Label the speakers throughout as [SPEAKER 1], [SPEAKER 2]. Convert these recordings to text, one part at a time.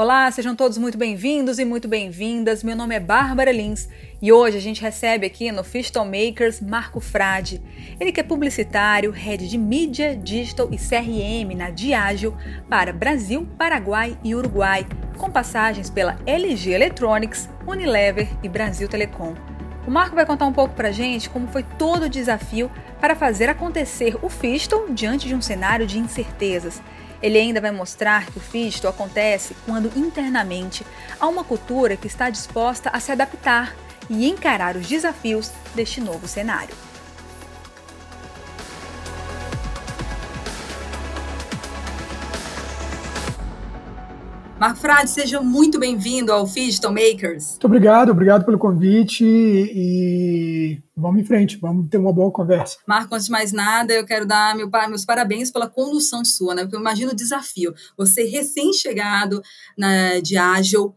[SPEAKER 1] Olá, sejam todos muito bem-vindos e muito bem-vindas. Meu nome é Bárbara Lins e hoje a gente recebe aqui no Fistal Makers Marco Frade. Ele que é publicitário, head de mídia, digital e CRM na Diageo para Brasil, Paraguai e Uruguai, com passagens pela LG Electronics, Unilever e Brasil Telecom. O Marco vai contar um pouco pra gente como foi todo o desafio para fazer acontecer o Fistal diante de um cenário de incertezas ele ainda vai mostrar que o fisto acontece quando internamente há uma cultura que está disposta a se adaptar e encarar os desafios deste novo cenário. Marco Frade, seja muito bem-vindo ao Digital Makers.
[SPEAKER 2] Muito obrigado, obrigado pelo convite e vamos em frente, vamos ter uma boa conversa.
[SPEAKER 1] Marco, antes de mais nada, eu quero dar meu, meus parabéns pela condução sua, né? Porque eu imagino o desafio. Você recém-chegado na, de Agile,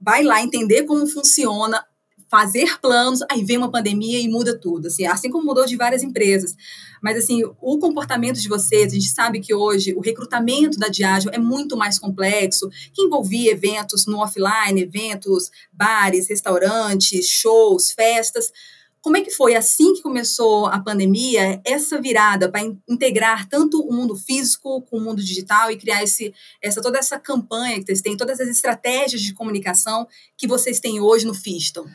[SPEAKER 1] vai lá entender como funciona fazer planos, aí vem uma pandemia e muda tudo, assim, assim como mudou de várias empresas. Mas, assim, o comportamento de vocês, a gente sabe que hoje o recrutamento da Diageo é muito mais complexo, que envolvia eventos no offline, eventos, bares, restaurantes, shows, festas. Como é que foi, assim que começou a pandemia, essa virada para integrar tanto o mundo físico com o mundo digital e criar esse, essa, toda essa campanha que vocês têm, todas as estratégias de comunicação que vocês têm hoje no Fiston?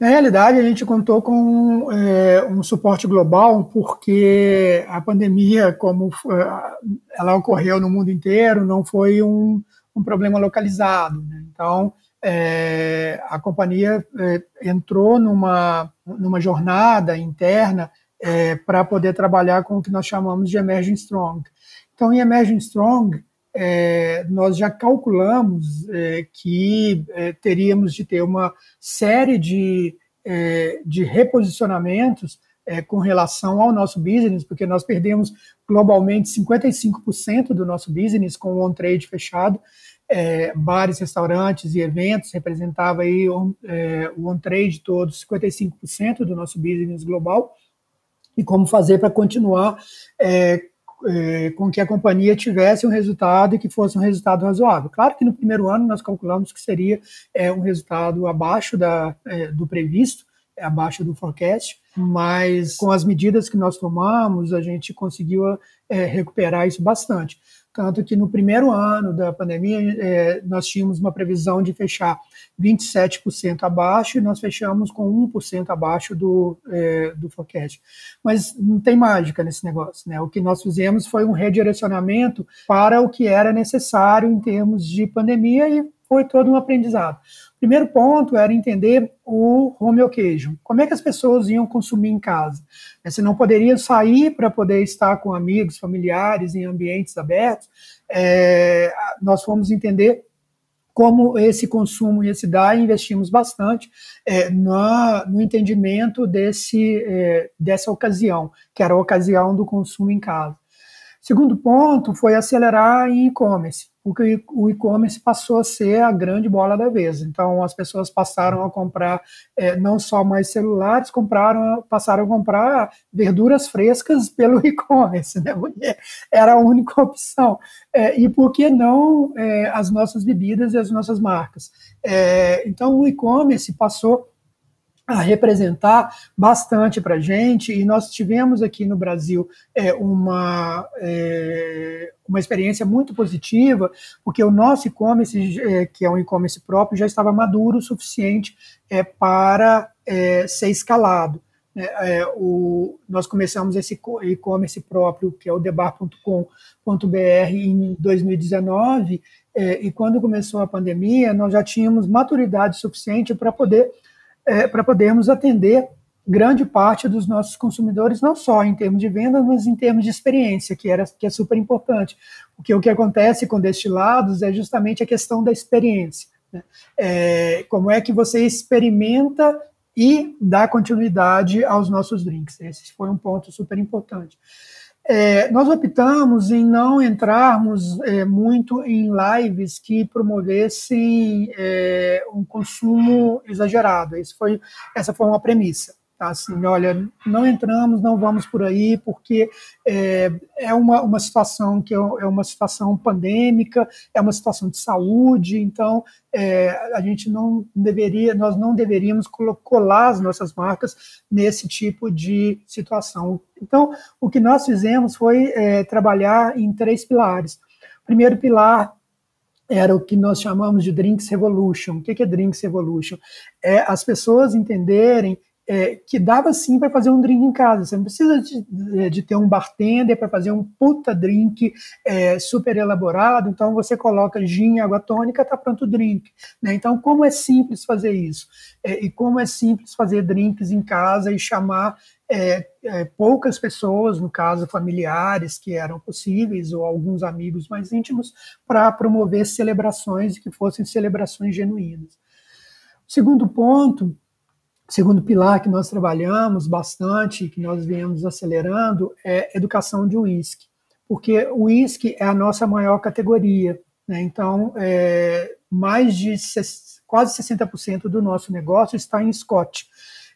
[SPEAKER 2] Na realidade, a gente contou com é, um suporte global, porque a pandemia, como é, ela ocorreu no mundo inteiro, não foi um, um problema localizado. Né? Então, é, a companhia é, entrou numa, numa jornada interna para poder trabalhar com o que nós chamamos de Emerging Strong. Então, em Emerging Strong, é, nós já calculamos é, que é, teríamos de ter uma série de, é, de reposicionamentos é, com relação ao nosso business, porque nós perdemos globalmente 55% do nosso business com o on-trade fechado, é, bares, restaurantes e eventos representava aí on, o on-trade todo 55% do nosso business global, e como fazer para continuar é, é, com que a companhia tivesse um resultado e que fosse um resultado razoável. Claro que no primeiro ano nós calculamos que seria é, um resultado abaixo da, é, do previsto, abaixo do forecast, mas com as medidas que nós tomamos, a gente conseguiu recuperar isso bastante. Tanto que no primeiro ano da pandemia, é, nós tínhamos uma previsão de fechar 27% abaixo e nós fechamos com 1% abaixo do, é, do forecast. Mas não tem mágica nesse negócio. Né? O que nós fizemos foi um redirecionamento para o que era necessário em termos de pandemia e foi todo um aprendizado. Primeiro ponto era entender o home occasion. Como é que as pessoas iam consumir em casa? Você não poderia sair para poder estar com amigos, familiares, em ambientes abertos. É, nós fomos entender como esse consumo ia se dar e investimos bastante é, no, no, entendimento desse, é, dessa ocasião, que era a ocasião do consumo em casa. Segundo ponto foi acelerar em e-commerce porque o e-commerce passou a ser a grande bola da vez. Então, as pessoas passaram a comprar é, não só mais celulares, compraram, passaram a comprar verduras frescas pelo e-commerce, né? era a única opção. É, e por que não é, as nossas bebidas e as nossas marcas? É, então, o e-commerce passou a representar bastante para a gente, e nós tivemos aqui no Brasil é, uma, é, uma experiência muito positiva, porque o nosso e-commerce, é, que é um e-commerce próprio, já estava maduro o suficiente é, para é, ser escalado. É, é, o, nós começamos esse e-commerce próprio, que é o debar.com.br, em 2019, e quando começou a pandemia, nós já tínhamos maturidade suficiente para poder é, para podermos atender grande parte dos nossos consumidores, não só em termos de venda, mas em termos de experiência, que, era, que é super importante. Porque o que acontece com destilados é justamente a questão da experiência. Né? É, como é que você experimenta e dá continuidade aos nossos drinks. Esse foi um ponto super importante. É, nós optamos em não entrarmos é, muito em lives que promovessem é, um consumo exagerado. Foi, essa foi uma premissa. Assim, olha, não entramos, não vamos por aí, porque é, é uma, uma situação que é, é uma situação pandêmica, é uma situação de saúde, então é, a gente não deveria, nós não deveríamos colar as nossas marcas nesse tipo de situação. Então, o que nós fizemos foi é, trabalhar em três pilares. O primeiro pilar era o que nós chamamos de Drinks Revolution. O que é Drinks Revolution? É as pessoas entenderem é, que dava sim para fazer um drink em casa. Você não precisa de, de ter um bartender para fazer um puta drink é, super elaborado. Então você coloca gin, água tônica, tá pronto o drink. Né? Então como é simples fazer isso é, e como é simples fazer drinks em casa e chamar é, é, poucas pessoas, no caso familiares que eram possíveis ou alguns amigos mais íntimos, para promover celebrações que fossem celebrações genuínas. O segundo ponto segundo pilar que nós trabalhamos bastante, que nós viemos acelerando, é educação de uísque, porque o uísque é a nossa maior categoria. Né? Então, é, mais de quase 60% do nosso negócio está em Scott.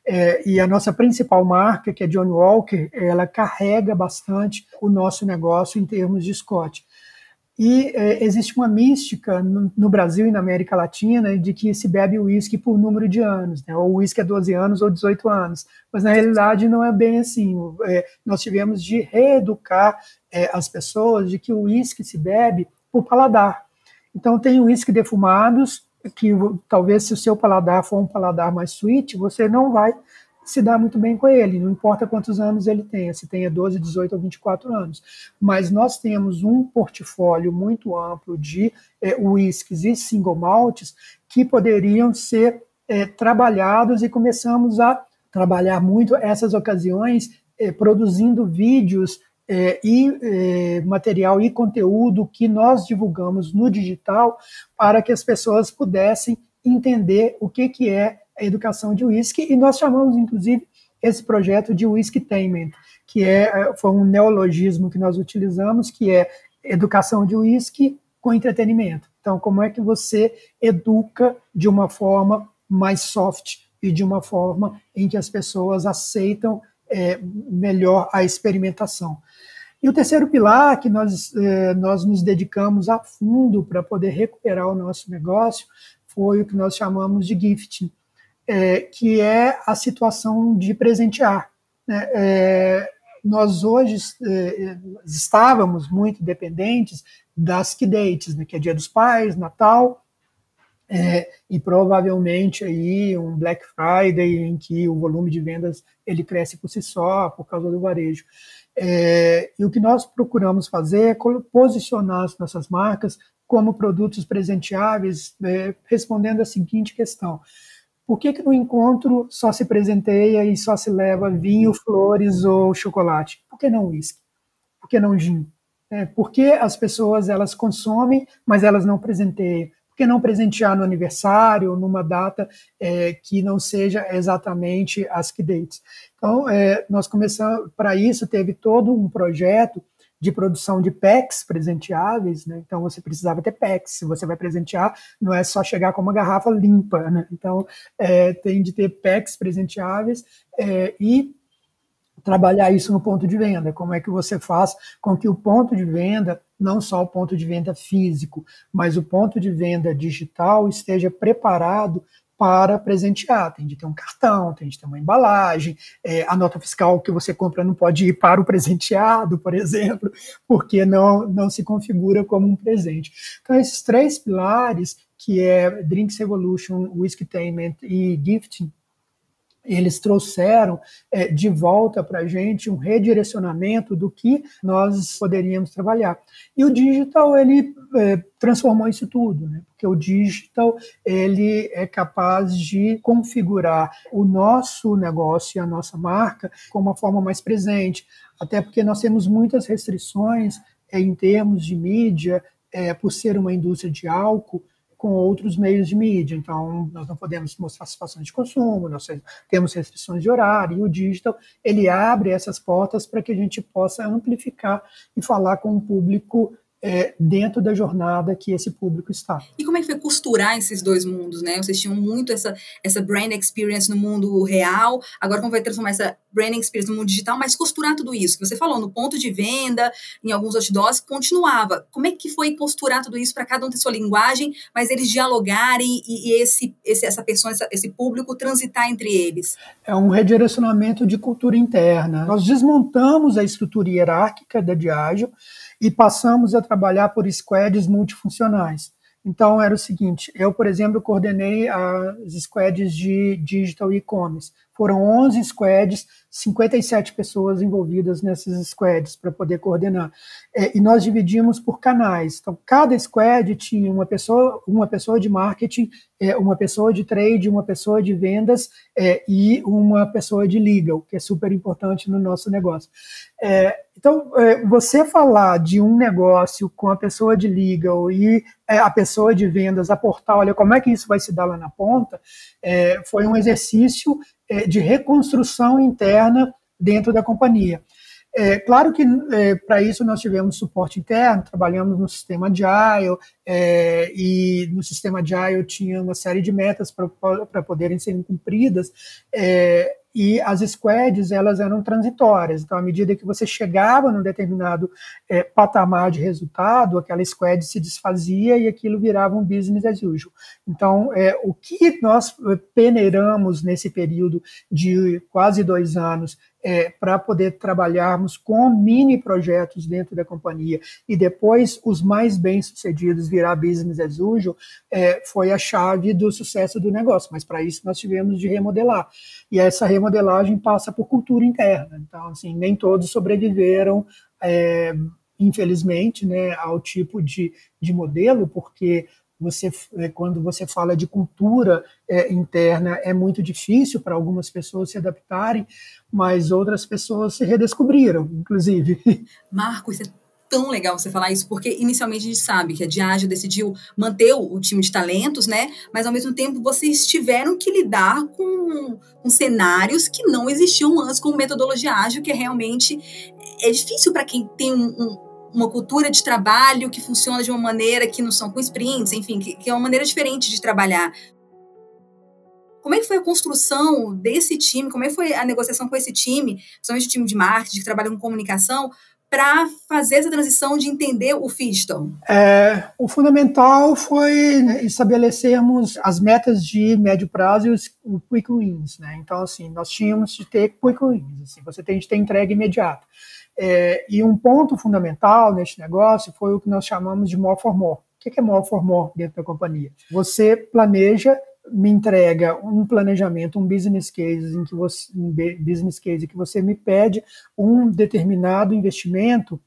[SPEAKER 2] É, e a nossa principal marca, que é John Walker, ela carrega bastante o nosso negócio em termos de Scott. E é, existe uma mística no, no, Brasil e na América Latina de que se bebe uísque por número de anos, né? ou o uísque é 12 anos ou 18 anos. Mas na realidade não é bem assim. É, nós tivemos de reeducar é, as pessoas de que o uísque se bebe por paladar. Então tem uísque defumados, que talvez se o seu paladar for um paladar mais sweet, você não vai se dá muito bem com ele, não importa quantos anos ele tenha, se tenha 12, 18 ou 24 anos. Mas nós temos um portfólio muito amplo de é, whiskies e single malts que poderiam ser é, trabalhados e começamos a trabalhar muito essas ocasiões é, produzindo vídeos é, e é, material e conteúdo que nós divulgamos no digital para que as pessoas pudessem entender o que, que é educação de whisky, e nós chamamos, inclusive, esse projeto de Whiskytainment, que é, é, foi um neologismo que nós utilizamos, que é educação de whisky com entretenimento. Então, como é que você educa de uma forma mais soft e de uma forma em que as pessoas aceitam é, melhor a experimentação. E o terceiro pilar que nós, é, nós nos dedicamos a fundo para poder recuperar o nosso negócio foi o que nós chamamos de gifting é, que é a situação de presentear. Né? É, nós hoje é, estávamos muito dependentes das key dates, né, que é Dia dos Pais, Natal, é, e provavelmente aí um Black Friday em que o volume de vendas ele cresce por si só por causa do varejo. É, e o que nós procuramos fazer é posicionar as nossas marcas como produtos presenteáveis, é, respondendo a seguinte questão: por que, que no encontro só se presenteia e só se leva vinho, flores ou chocolate? Por que não uísque? Por que não gin? É, por que as pessoas elas consomem, mas elas não presenteiam? Por que não presentear no aniversário, numa data é, que não seja exatamente as que dates? Então, é, nós começamos, para isso, teve todo um projeto de produção de packs presenteáveis, né? Então você precisava ter packs. Se você vai presentear, não é só chegar com uma garrafa limpa, né? Então é, tem de ter packs presenteáveis é, e trabalhar isso no ponto de venda. Como é que você faz com que o ponto de venda, não só o ponto de venda físico, mas o ponto de venda digital esteja preparado para presentear. Tem de ter um cartão, tem de ter uma embalagem, é, a nota fiscal que você compra não pode ir para o presenteado, por exemplo, porque não, não se configura como um presente. Então, esses três pilares, que é Drinks Revolution, Whiskeytainment e Gifting, eles trouxeram é, de volta para a gente um redirecionamento do que nós poderíamos trabalhar. E o digital ele é, transformou isso tudo, né? porque o digital ele é capaz de configurar o nosso negócio e a nossa marca com uma forma mais presente, até porque nós temos muitas restrições é, em termos de mídia, é, por ser uma indústria de álcool, com outros meios de mídia. Então, nós não podemos mostrar situações de consumo, nós temos restrições de horário, e o digital, ele abre essas portas para que a gente possa amplificar e falar com um público é, dentro da jornada que esse público está.
[SPEAKER 1] E como é que foi costurar esses dois mundos, né? Vocês tinham muito essa, essa brand experience no mundo real, agora como vai transformar essa brand experience no mundo digital, mas costurar tudo isso que você falou, no ponto de venda, em alguns outdoors, continuava. Como é que foi costurar tudo isso para cada um ter sua linguagem, mas eles dialogarem e, e esse, esse, essa pessoa, essa, esse público transitar entre eles?
[SPEAKER 2] É um redirecionamento de cultura interna. Nós desmontamos a estrutura hierárquica da Diageo e passamos a trabalhar por squads multifuncionais. Então, era o seguinte: eu, por exemplo, coordenei as squads de digital e-commerce. Foram 11 squads, 57 pessoas envolvidas nesses squads para poder coordenar. É, e nós dividimos por canais. Então, cada squad tinha uma pessoa, uma pessoa de marketing, é, uma pessoa de trade, uma pessoa de vendas é, e uma pessoa de legal, que é super importante no nosso negócio. É, então, é, você falar de um negócio com a pessoa de legal e é, a pessoa de vendas aportar, olha, como é que isso vai se dar lá na ponta, foi um exercício é, de reconstrução interna dentro da companhia. É, claro que é, para isso nós tivemos suporte interno, trabalhamos no sistema Agile, é, e no sistema Agile tinha uma série de metas para poderem ser cumpridas, é, e as squads elas eram transitórias. Então, à medida que você chegava num determinado é, patamar de resultado, aquela squad se desfazia e aquilo virava um business as usual. Então, é, o que nós peneiramos nesse período de quase dois anos é, para poder trabalharmos com mini projetos dentro da companhia e depois os mais bem-sucedidos virar business as usual, é, foi a chave do sucesso do negócio. Mas para isso nós tivemos de remodelar. E essa remodelagem passa por cultura interna. Então, assim, nem todos sobreviveram. É, infelizmente, né, ao tipo de, de modelo, porque você, é, quando você fala de cultura é, interna, é muito difícil para algumas pessoas se adaptarem, mas outras pessoas se redescobriram, inclusive.
[SPEAKER 1] Marcos, é tão legal você falar isso, porque inicialmente a gente sabe que a Diageo decidiu manter o, time de talentos, né? Mas ao mesmo tempo vocês tiveram que lidar com, com cenários que não existiam antes com metodologia ágil, que é realmente é difícil para quem tem um, um uma cultura de trabalho que funciona de uma maneira que não são com sprints, enfim, que, que é uma maneira diferente de trabalhar. Como é que foi a construção desse time? Como é que foi a negociação com esse time, principalmente o time de marketing, que trabalha com comunicação, para fazer essa transição de entender o Fiston?
[SPEAKER 2] É, o fundamental foi estabelecermos as metas de médio prazo e os quick wins. Né? Então, assim, nós tínhamos de ter quick wins. Assim, você tem de ter entrega imediata. É, e um ponto fundamental neste negócio foi o que nós chamamos de more for more. O que é more for more dentro da companhia? Você planeja, me entrega um planejamento, um business case em que você, um business case que você me pede um determinado investimento,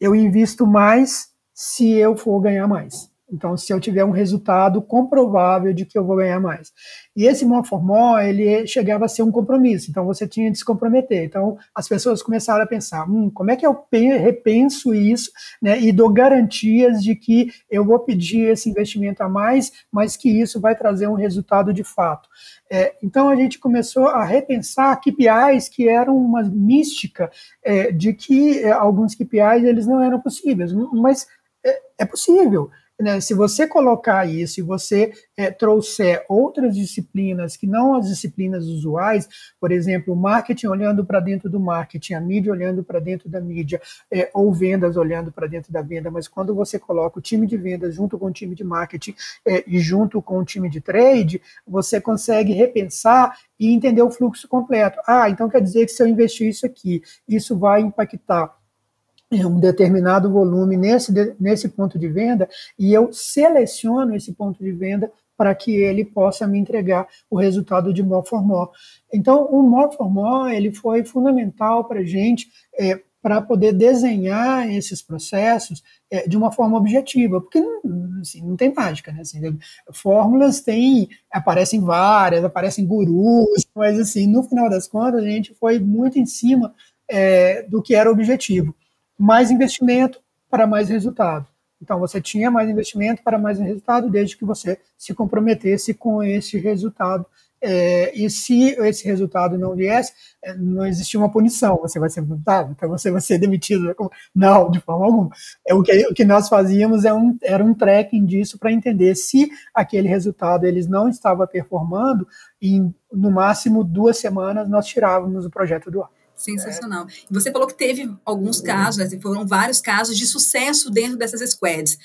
[SPEAKER 2] eu invisto mais se eu for ganhar mais. Então, se eu tiver um resultado comprovável de que eu vou ganhar mais. E esse more for more, ele chegava a ser um compromisso, então você tinha de se comprometer. Então, as pessoas começaram a pensar, hum, como é que eu repenso isso, né, e dou garantias de que eu vou pedir esse investimento a mais, mas que isso vai trazer um resultado de fato. É, então, a gente começou a repensar KPIs que eram uma mística é, de que é, alguns KPIs eles não eram possíveis, mas é, é possível né, se você colocar isso e você é, trouxer outras disciplinas que não as disciplinas usuais, por exemplo, o marketing olhando para dentro do marketing, a mídia olhando para dentro da mídia, é, ou vendas olhando para dentro da venda, mas quando você coloca o time de vendas junto com o time de marketing é, e junto com o time de trade, você consegue repensar e entender o fluxo completo. Ah, então quer dizer que se eu investir isso aqui, isso vai impactar um determinado volume nesse, nesse ponto de venda e eu seleciono esse ponto de venda para que ele possa me entregar o resultado de more for more. Então, o more for more ele foi fundamental para a gente é, para poder desenhar esses processos é, de uma forma objetiva, porque assim, não tem mágica, né? Assim, fórmulas tem, aparecem várias, aparecem gurus, mas assim, no final das contas, a gente foi muito em cima é, do que era o objetivo mais investimento para mais resultado. Então, você tinha mais investimento para mais resultado, desde que você se comprometesse com esse resultado é, e se esse resultado não viesse, é, não existia uma punição, você vai ser multado, então você vai ser demitido. Não, de forma alguma. É, o, que, o que nós fazíamos é um, era um tracking disso para entender se aquele resultado eles não estava performando, em no máximo duas semanas nós tirávamos o projeto do ar.
[SPEAKER 1] Sensacional. E você falou que teve alguns casos, né, foram vários casos de sucesso dentro dessas squads.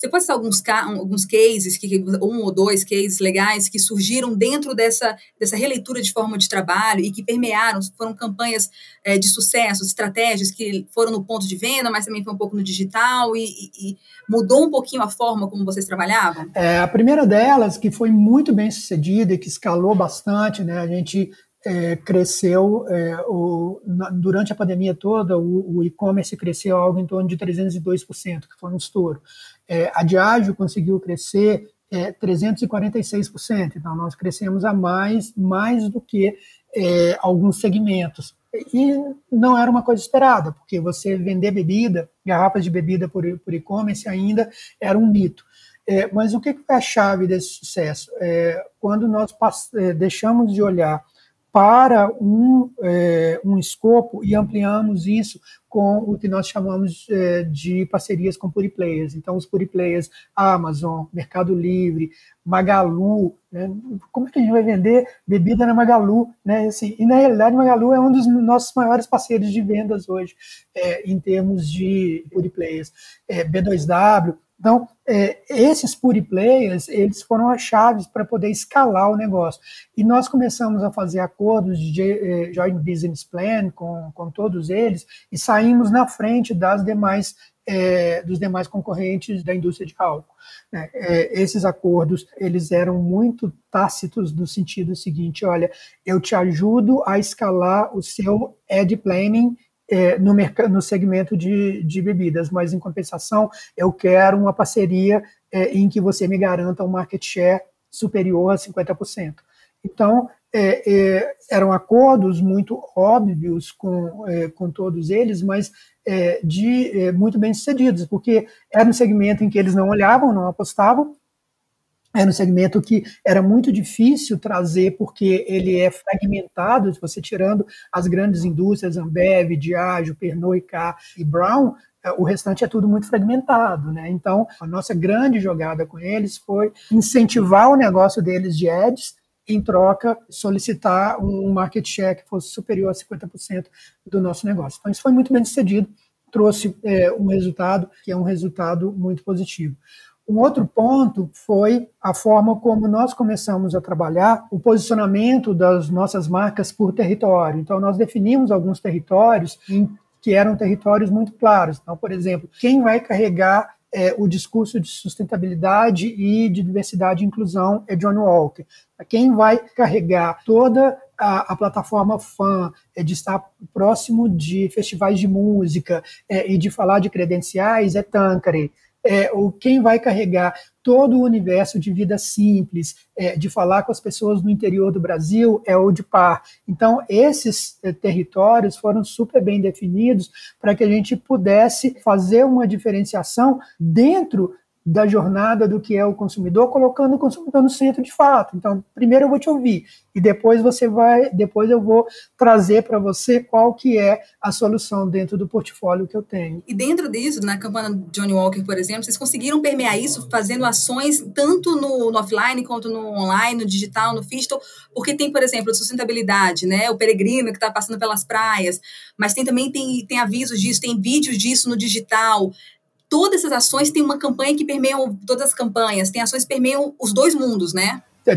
[SPEAKER 1] Você pode citar alguns, alguns cases, que, um ou dois cases legais que surgiram dentro dessa, dessa releitura de forma de trabalho e que permearam, foram campanhas é, de sucesso, estratégias que foram no ponto de venda, mas também foi um pouco no digital e, e, e mudou um pouquinho a forma como vocês trabalhavam?
[SPEAKER 2] É, a primeira delas, que foi muito bem sucedida e que escalou bastante, né? A gente é, cresceu é, o, na, durante a pandemia toda, o, o e-commerce cresceu algo em torno de 302%, que foi um estouro. É, a Diageo conseguiu crescer é, 346%, então nós crescemos a mais, mais do que é, alguns segmentos. E não era uma coisa esperada, porque você vender bebida, garrafas de bebida por, por e-commerce ainda era um mito. É, mas o que foi a chave desse sucesso? É, quando nós é, deixamos de olhar para um, é, um escopo e ampliamos isso com o que nós chamamos é, de parcerias com players. Então, os players Amazon, Mercado Livre, Magalu, né? como é que a gente vai vender bebida na Magalu? Né? Assim, e, na realidade, Magalu é um dos nossos maiores parceiros de vendas hoje, é, em termos de players. É, B2W, então, é, esses pure players, eles foram as chaves para poder escalar o negócio. E nós começamos a fazer acordos de eh, Joint Business Plan com, com todos eles e saímos na frente das demais é, dos demais concorrentes da indústria de álcool. É, é, esses acordos eles eram muito tácitos no sentido seguinte: olha, eu te ajudo a escalar o seu ad planning é, no, no segmento de, de bebidas, mas em compensação eu quero uma parceria é, em que você me garanta um market share superior a 50%. Então, é, é, eram acordos muito óbvios com, é, com todos eles, mas é, de muito bem sucedidos, porque era um segmento em que eles não olhavam, não apostavam, era um segmento que era muito difícil trazer, porque ele é fragmentado, se você tirando as grandes indústrias, Ambev, Diageo, Pernod Ricard e Brown, é, o restante é tudo muito fragmentado, né? Então, a nossa grande jogada com eles foi incentivar o negócio deles de ads, em troca, solicitar um market share que fosse superior a 50% do nosso negócio. Então, isso foi muito bem sucedido, trouxe é, um resultado que é um resultado muito positivo. Um outro ponto foi a forma como nós começamos a trabalhar o posicionamento das nossas marcas por território. Então, nós definimos alguns territórios que eram territórios muito claros. Então, por exemplo, quem vai carregar é, o discurso de sustentabilidade e de diversidade e inclusão é John Walker. Quem vai carregar toda a, a, plataforma fã, é de estar próximo de festivais de música é, e de falar de credenciais é Tanqueray é, o quem vai carregar todo o universo de vida simples, é, de falar com as pessoas no interior do Brasil, é o de par. Então, esses é, territórios foram super bem definidos para que a gente pudesse fazer uma diferenciação dentro da jornada do que é o consumidor, colocando o consumidor no centro de fato. Então, primeiro eu vou te ouvir e depois você vai, depois eu vou trazer para você qual que é a solução dentro do portfólio que eu tenho.
[SPEAKER 1] E dentro disso, na campanha Johnny Walker, por exemplo, vocês conseguiram permear isso fazendo ações tanto no, no offline quanto no online, no digital, no digital, porque tem, por exemplo, sustentabilidade, né? O peregrino que está passando pelas praias, mas tem também tem, tem avisos disso, tem vídeos disso no digital todas essas ações têm uma campanha que permeiam todas as campanhas, tem ações que permeiam os dois mundos, né?
[SPEAKER 2] É,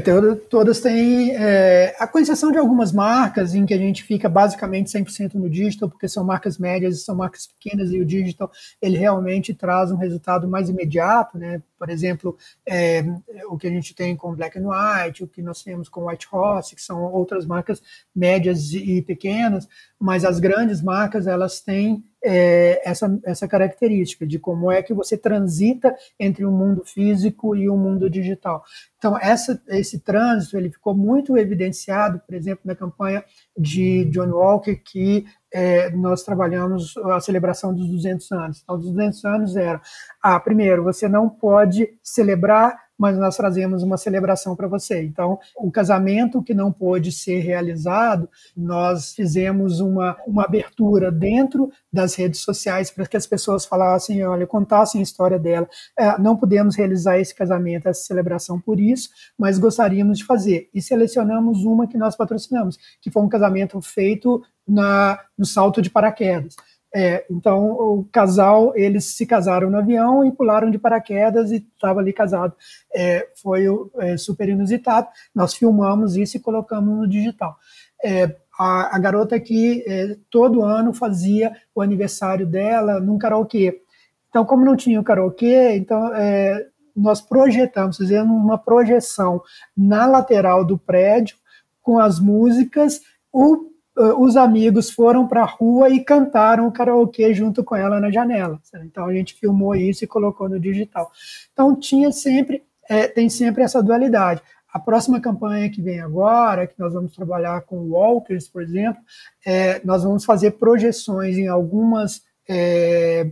[SPEAKER 2] todas têm, é, a exceção de algumas marcas em que a gente fica basicamente 100% no digital, porque são marcas médias são marcas pequenas, e o digital ele realmente traz um resultado mais imediato, né? Por exemplo, é, o que a gente tem com Black and White, o que nós temos com White Horse, que são outras marcas médias e pequenas, mas as grandes marcas elas têm é, essa, essa característica de como é que você transita entre o mundo físico e o mundo digital. Então, essa, esse trânsito ele ficou muito evidenciado, por exemplo, na campanha de John Walker, que é, nós trabalhamos a celebração dos 200 anos. Então, os 200 anos era, ah, primeiro, você não pode celebrar mas nós trazemos uma celebração para você. Então, o casamento que não pôde ser realizado, nós fizemos uma, uma abertura dentro das redes sociais para que as pessoas falassem, olha, contassem a história dela. É, não podemos realizar esse casamento, essa celebração por isso, mas gostaríamos de fazer. E selecionamos uma que nós patrocinamos, que foi um casamento feito na, no salto de paraquedas. É, então, o casal, eles se casaram no avião e pularam de paraquedas e estava ali casado. É, foi é, super inusitado. Nós filmamos isso e colocamos no digital. É, a, a, garota que é, todo ano fazia o aniversário dela num karaokê. Então, como não tinha o karaokê, então é, nós projetamos, fizemos uma projeção na lateral do prédio com as músicas. O os amigos foram para a rua e cantaram o karaokê junto com ela na janela. Então a gente filmou isso e colocou no digital. Então tinha sempre, é, tem sempre essa dualidade. A próxima campanha que vem agora, que nós vamos trabalhar com Walkers, por exemplo, é, nós vamos fazer projeções em algumas é,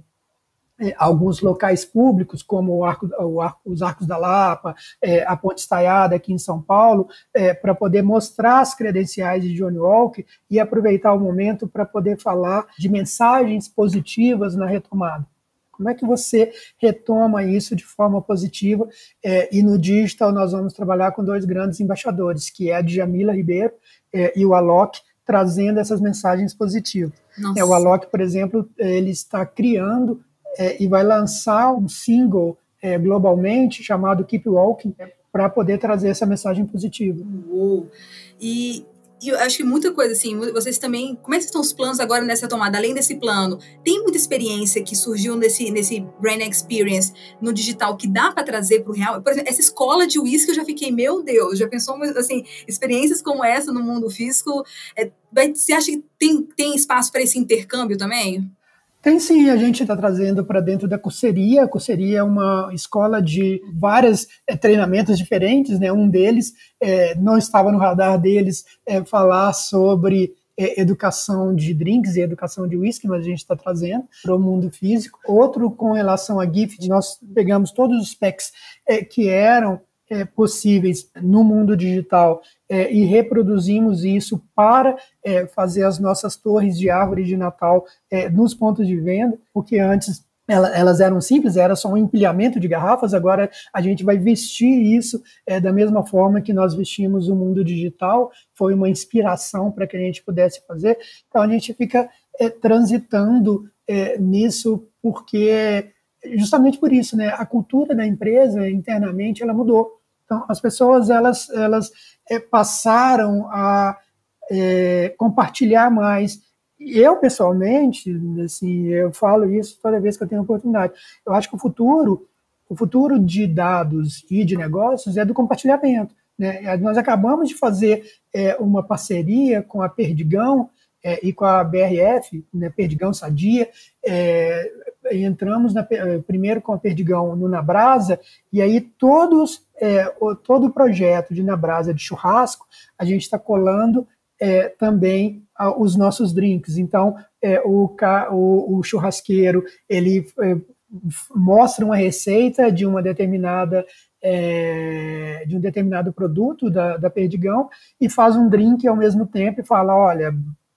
[SPEAKER 2] alguns locais públicos, como o arco, arco, os Arcos da Lapa, é, a Ponte Estaiada aqui em São Paulo, é, para poder mostrar as credenciais de Johnny Walker e aproveitar o momento para poder falar de mensagens positivas na retomada. Como é que você retoma isso de forma positiva? É, e no digital nós vamos trabalhar com dois grandes embaixadores, que é a Djamila Ribeiro é, e o Alok, trazendo essas mensagens positivas. É, o Alok, por exemplo, ele está criando é, e vai lançar um single é, globalmente chamado Keep Walking para poder trazer essa mensagem positiva.
[SPEAKER 1] Uou. E, e eu acho que muita coisa assim, vocês também, como é que estão os planos agora nessa tomada? Além desse plano, tem muita experiência que surgiu nesse, nesse Brain Experience no digital que dá para trazer para o real? Por exemplo, essa escola de uísque eu já fiquei, meu Deus, já pensou, assim, experiências como essa no mundo físico, é, você acha que tem, tem espaço para esse intercâmbio também?
[SPEAKER 2] Tem sim, a gente está trazendo para dentro da curseria. A curseria é uma escola de vários é, treinamentos diferentes, né? Um deles é, não estava no radar deles é, falar sobre educação de drinks e educação de whisky, mas a gente está trazendo para o mundo físico. Outro com relação a gift, nós pegamos todos os specs que eram é, possíveis no mundo digital é, e reproduzimos isso para é, fazer as nossas torres de árvore de Natal é, nos pontos de venda, porque antes elas eram simples, era só um empilhamento de garrafas, agora a gente vai vestir isso é, da mesma forma que nós vestimos o mundo digital, foi uma inspiração para que a gente pudesse fazer, então a gente fica é, transitando é, nisso porque justamente por isso, né, a cultura da empresa internamente ela mudou, então, as pessoas elas, elas é, passaram a é, compartilhar mais. Eu, pessoalmente, assim, eu falo isso toda vez que eu tenho oportunidade. Eu acho que o futuro, o futuro de dados e de negócios é do compartilhamento. Né? Nós acabamos de fazer é, uma parceria com a Perdigão é, e com a BRF, né, Perdigão Sadia, é, entramos na, primeiro com a Perdigão no Nabrasa, e aí todos é, o, todo o projeto de Nabrasa de churrasco, a gente está colando é, também a, os nossos drinks. Então, é, o, o, o, churrasqueiro ele é, mostra uma receita de uma determinada é, de um determinado produto da, da Perdigão e faz um drink ao mesmo tempo e fala, olha,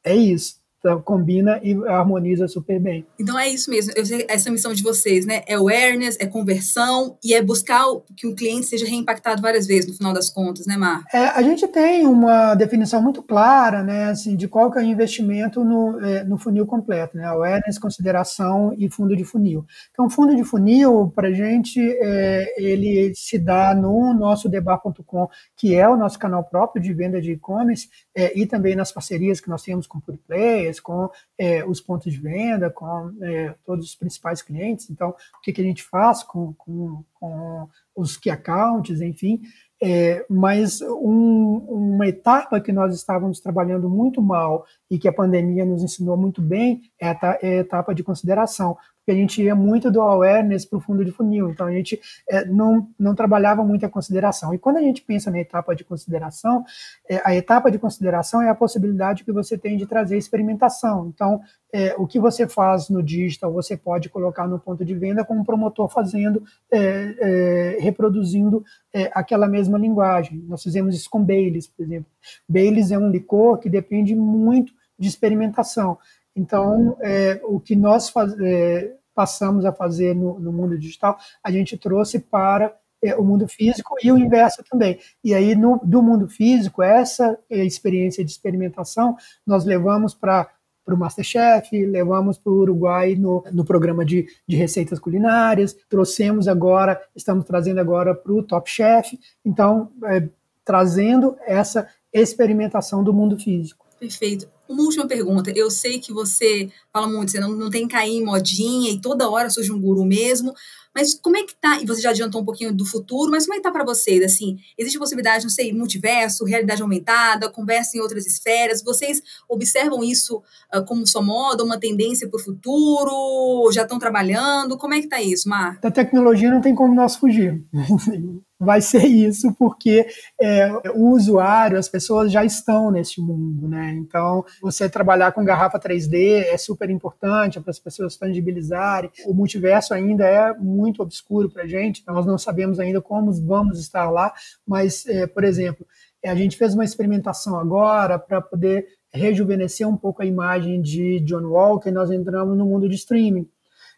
[SPEAKER 2] é isso então, combina e harmoniza super bem.
[SPEAKER 1] Então é isso mesmo. Essa missão de vocês, né? É awareness, é conversão e é buscar que o cliente seja reimpactado várias vezes no final das contas, né, Mar?
[SPEAKER 2] É, a gente tem uma definição muito clara, né, assim, de qual que é o investimento no, é, no funil completo, né? Awareness, consideração e fundo de funil. Então, fundo de funil, para a gente, é, ele se dá no nosso debar.com, que é o nosso canal próprio de venda de e-commerce, é, e também nas parcerias que nós temos com Pure Players, com é, os pontos de venda, com é, todos os principais clientes. Então, o que, que a gente faz com, com, com os key accounts, enfim. É, mas um, uma etapa que nós estávamos trabalhando muito mal e que a pandemia nos ensinou muito bem é a, é a etapa de consideração. Porque a gente ia muito do awareness para o fundo de funil, então a gente é, não, não trabalhava muito a consideração. E quando a gente pensa na etapa de consideração, é, a etapa de consideração é a possibilidade que você tem de trazer experimentação. Então, é, o que você faz no digital, você pode colocar no ponto de venda com um promotor fazendo, é, é, reproduzindo é, aquela mesma linguagem. Nós fizemos isso com Baileys, por exemplo. Baileys é um licor que depende muito de experimentação. Então, é, o que nós faz, é, passamos a fazer no, no, mundo digital, a gente trouxe para é, o mundo físico e o inverso também. E aí, no, do mundo físico, essa experiência de experimentação, nós levamos para para o Masterchef, levamos para o Uruguai no, no programa de, de receitas culinárias, trouxemos agora, estamos trazendo agora para o Top Chef, então, é, trazendo essa experimentação do mundo físico.
[SPEAKER 1] Perfeito. Uma última pergunta. Eu sei que você fala muito, você não, não tem que cair em modinha e toda hora surge um guru mesmo, mas como é que tá? E você já adiantou um pouquinho do futuro, mas como é que tá para vocês? Assim, existe possibilidade, não sei, multiverso, realidade aumentada, conversa em outras esferas? Vocês observam isso uh, como sua moda, uma tendência para o futuro? Já estão trabalhando? Como é que tá isso, Mar?
[SPEAKER 2] Da tecnologia não tem como nós fugir. Vai ser isso, porque é, o usuário, as pessoas já estão nesse mundo, né? Então, você trabalhar com garrafa 3D é super importante para as pessoas tangibilizarem. O multiverso ainda é muito obscuro para a gente, nós não sabemos ainda como vamos estar lá, mas, é, por exemplo, a gente fez uma experimentação agora para poder rejuvenescer um pouco a imagem de John Walker, nós entramos no mundo de streaming.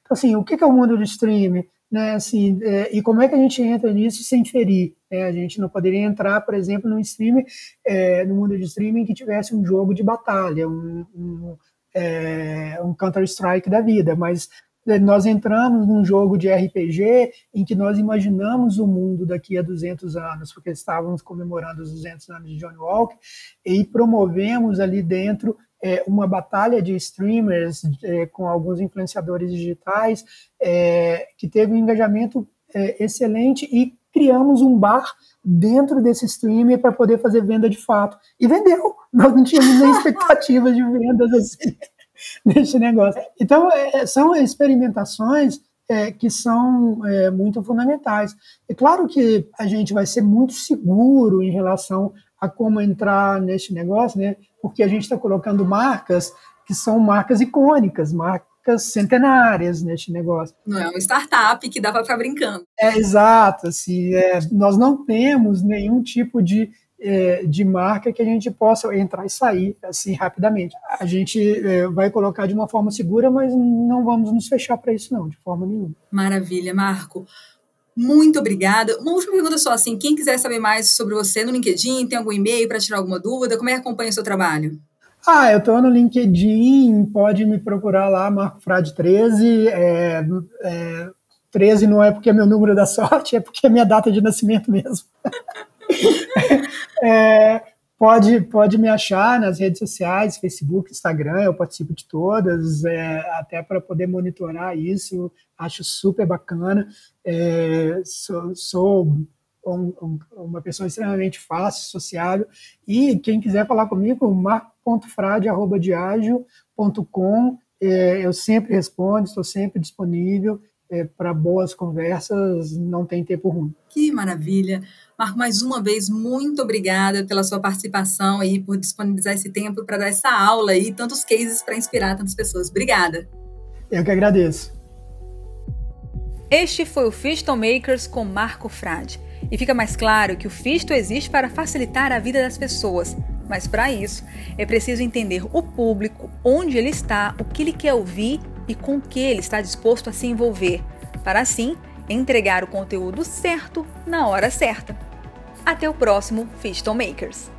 [SPEAKER 2] Então, assim, o que é o mundo de streaming? Né, assim, é, e como é que a gente entra nisso sem ferir? Né? A gente não poderia entrar, por exemplo, no streaming, é, no mundo de streaming que tivesse um jogo de batalha, um, um, é, um Counter-Strike da vida, mas é, nós entramos num jogo de RPG em que nós imaginamos o mundo daqui a 200 anos, porque estávamos comemorando os 200 anos de John Walker, e promovemos ali dentro é, uma batalha de streamers é, com alguns influenciadores digitais é, que teve um engajamento é, excelente e criamos um bar dentro desse streamer para poder fazer venda de fato. E vendeu! Nós não tínhamos nem expectativa de vendas assim, nesse negócio. Então, é, são experimentações é, que são é, muito fundamentais. É claro que a gente vai ser muito seguro em relação a como entrar nesse negócio, né? Porque a gente está colocando marcas que são marcas icônicas, marcas centenárias neste negócio.
[SPEAKER 1] Não é uma startup que dá para ficar brincando.
[SPEAKER 2] É exato, assim, é, nós não temos nenhum tipo de é, de marca que a gente possa entrar e sair assim rapidamente. A gente é, vai colocar de uma forma segura, mas não vamos nos fechar para isso não, de forma nenhuma.
[SPEAKER 1] Maravilha, Marco. Muito obrigada. Uma última pergunta só, assim, quem quiser saber mais sobre você no LinkedIn, tem algum e-mail para tirar alguma dúvida, como é que acompanha o seu trabalho?
[SPEAKER 2] Ah, eu estou no LinkedIn, pode me procurar lá, Marco Frade 13. É, é, 13 não é porque é meu número da sorte, é porque é minha data de nascimento mesmo. é, Pode, pode me achar nas redes sociais, Facebook, Instagram, eu participo de todas, é, até para poder monitorar isso, acho super bacana. É, sou, sou um, um, uma pessoa extremamente fácil, sociável, e quem quiser falar comigo, marco.frade.diagio.com, é, eu sempre respondo, estou sempre disponível, é, para boas conversas, não tem tempo ruim.
[SPEAKER 1] Que maravilha! Marco, mais uma vez, muito obrigada pela sua participação aí, por disponibilizar esse tempo para dar essa aula aí, tantos cases para inspirar tantas pessoas. Obrigada!
[SPEAKER 2] Eu que agradeço.
[SPEAKER 1] Este foi o Fisto Makers com Marco Frade. E fica mais claro que o Fisto existe para facilitar a vida das pessoas, mas para isso é preciso entender o público, onde ele está, o que ele quer ouvir e com que ele está disposto a se envolver, para assim entregar o conteúdo certo na hora certa. Até o próximo Fiston Makers!